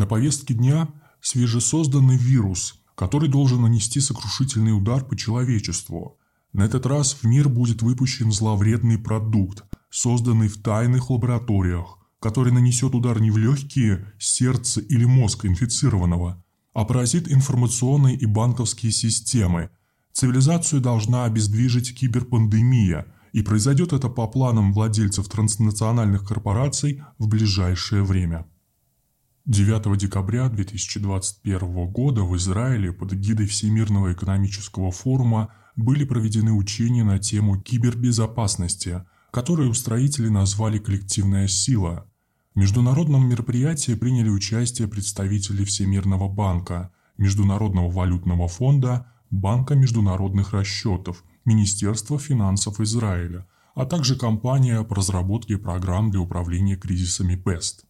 На повестке дня свежесозданный вирус, который должен нанести сокрушительный удар по человечеству. На этот раз в мир будет выпущен зловредный продукт, созданный в тайных лабораториях, который нанесет удар не в легкие, сердце или мозг инфицированного, а поразит информационные и банковские системы. Цивилизацию должна обездвижить киберпандемия, и произойдет это по планам владельцев транснациональных корпораций в ближайшее время. 9 декабря 2021 года в Израиле под эгидой Всемирного экономического форума были проведены учения на тему кибербезопасности, которые устроители назвали «коллективная сила», в международном мероприятии приняли участие представители Всемирного банка, Международного валютного фонда, Банка международных расчетов, Министерства финансов Израиля, а также компания по разработке программ для управления кризисами PEST.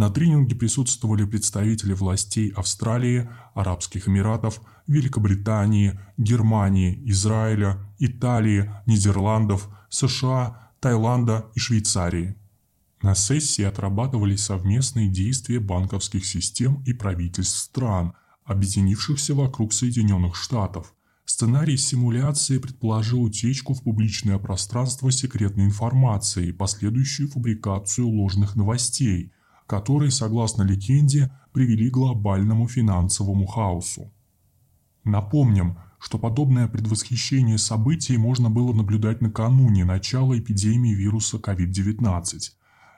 На тренинге присутствовали представители властей Австралии, Арабских Эмиратов, Великобритании, Германии, Израиля, Италии, Нидерландов, США, Таиланда и Швейцарии. На сессии отрабатывались совместные действия банковских систем и правительств стран, объединившихся вокруг Соединенных Штатов. Сценарий симуляции предположил утечку в публичное пространство секретной информации и последующую фабрикацию ложных новостей, которые, согласно легенде, привели к глобальному финансовому хаосу. Напомним, что подобное предвосхищение событий можно было наблюдать накануне начала эпидемии вируса COVID-19.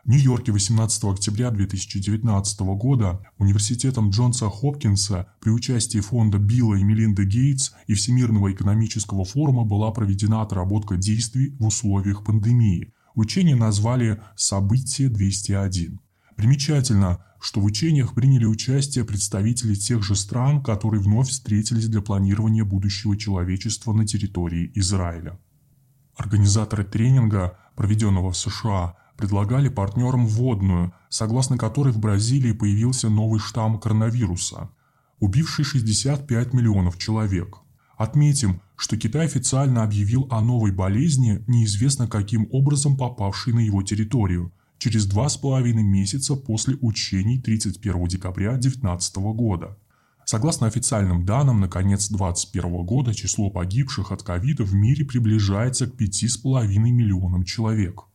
В Нью-Йорке 18 октября 2019 года университетом Джонса Хопкинса при участии фонда Билла и Мелинды Гейтс и Всемирного экономического форума была проведена отработка действий в условиях пандемии. Учение назвали «Событие 201». Примечательно, что в учениях приняли участие представители тех же стран, которые вновь встретились для планирования будущего человечества на территории Израиля. Организаторы тренинга, проведенного в США, предлагали партнерам вводную, согласно которой в Бразилии появился новый штамм коронавируса, убивший 65 миллионов человек. Отметим, что Китай официально объявил о новой болезни, неизвестно каким образом попавшей на его территорию, через два с половиной месяца после учений 31 декабря 2019 года. Согласно официальным данным, на конец 2021 года число погибших от ковида в мире приближается к 5,5 миллионам человек.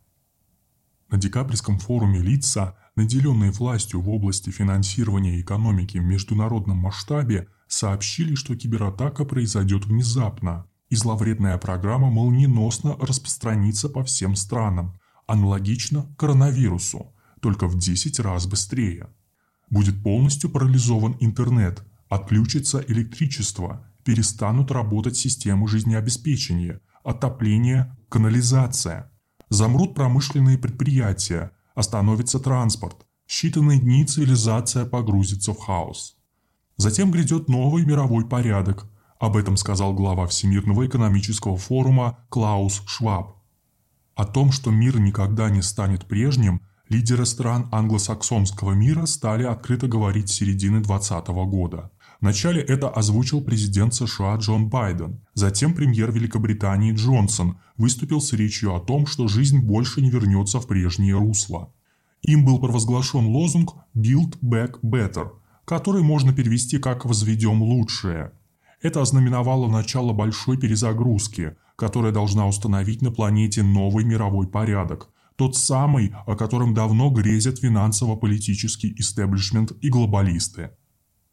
На декабрьском форуме лица, наделенные властью в области финансирования экономики в международном масштабе, сообщили, что кибератака произойдет внезапно, и зловредная программа молниеносно распространится по всем странам, аналогично коронавирусу, только в 10 раз быстрее. Будет полностью парализован интернет, отключится электричество, перестанут работать системы жизнеобеспечения, отопление, канализация – Замрут промышленные предприятия, остановится транспорт. Считанные дни цивилизация погрузится в хаос. Затем грядет новый мировой порядок. Об этом сказал глава Всемирного экономического форума Клаус Шваб. О том, что мир никогда не станет прежним, лидеры стран англосаксонского мира стали открыто говорить с середины 2020 года – Вначале это озвучил президент США Джон Байден. Затем премьер Великобритании Джонсон выступил с речью о том, что жизнь больше не вернется в прежнее русло. Им был провозглашен лозунг «Build Back Better», который можно перевести как «возведем лучшее». Это ознаменовало начало большой перезагрузки, которая должна установить на планете новый мировой порядок, тот самый, о котором давно грезят финансово-политический истеблишмент и глобалисты.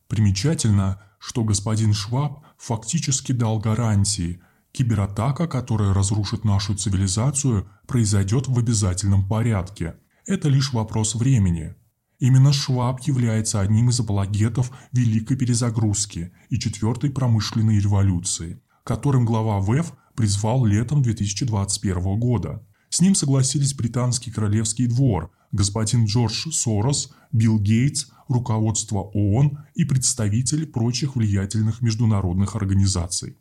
Примечательно, что господин Шваб фактически дал гарантии, кибератака, которая разрушит нашу цивилизацию, произойдет в обязательном порядке. Это лишь вопрос времени. Именно Шваб является одним из апологетов Великой перезагрузки и Четвертой промышленной революции, которым глава ВЭФ призвал летом 2021 года. С ним согласились британский королевский двор, господин Джордж Сорос, Билл Гейтс, руководство ООН и представители прочих влиятельных международных организаций.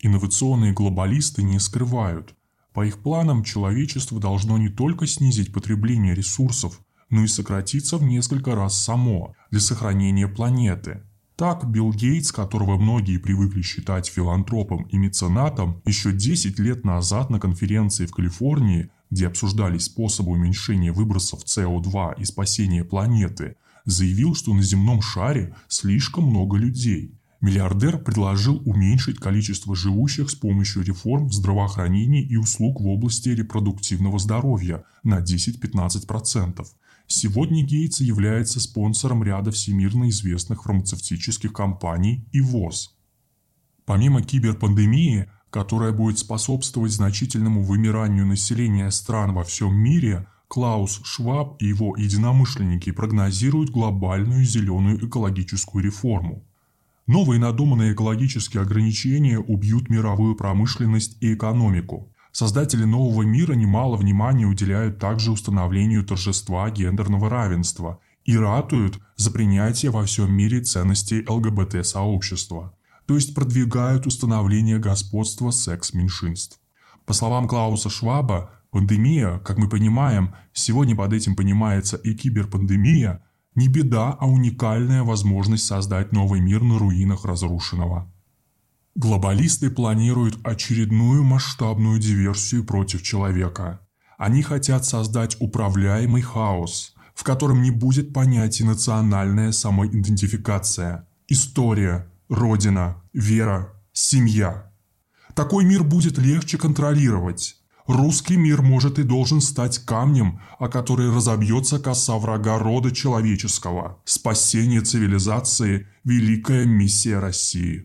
Инновационные глобалисты не скрывают, по их планам человечество должно не только снизить потребление ресурсов, но и сократиться в несколько раз само для сохранения планеты. Так, Билл Гейтс, которого многие привыкли считать филантропом и меценатом, еще 10 лет назад на конференции в Калифорнии, где обсуждались способы уменьшения выбросов СО2 и спасения планеты, заявил, что на земном шаре слишком много людей. Миллиардер предложил уменьшить количество живущих с помощью реформ в здравоохранении и услуг в области репродуктивного здоровья на 10-15%. Сегодня Гейтс является спонсором ряда всемирно известных фармацевтических компаний и ВОЗ. Помимо киберпандемии, которая будет способствовать значительному вымиранию населения стран во всем мире, Клаус Шваб и его единомышленники прогнозируют глобальную зеленую экологическую реформу. Новые надуманные экологические ограничения убьют мировую промышленность и экономику. Создатели нового мира немало внимания уделяют также установлению торжества гендерного равенства и ратуют за принятие во всем мире ценностей ЛГБТ-сообщества то есть продвигают установление господства секс-меньшинств. По словам Клауса Шваба, пандемия, как мы понимаем, сегодня под этим понимается и киберпандемия, не беда, а уникальная возможность создать новый мир на руинах разрушенного. Глобалисты планируют очередную масштабную диверсию против человека. Они хотят создать управляемый хаос, в котором не будет понятия национальная самоидентификация, история, родина, вера, семья. Такой мир будет легче контролировать. Русский мир может и должен стать камнем, о который разобьется коса врага рода человеческого. Спасение цивилизации – великая миссия России.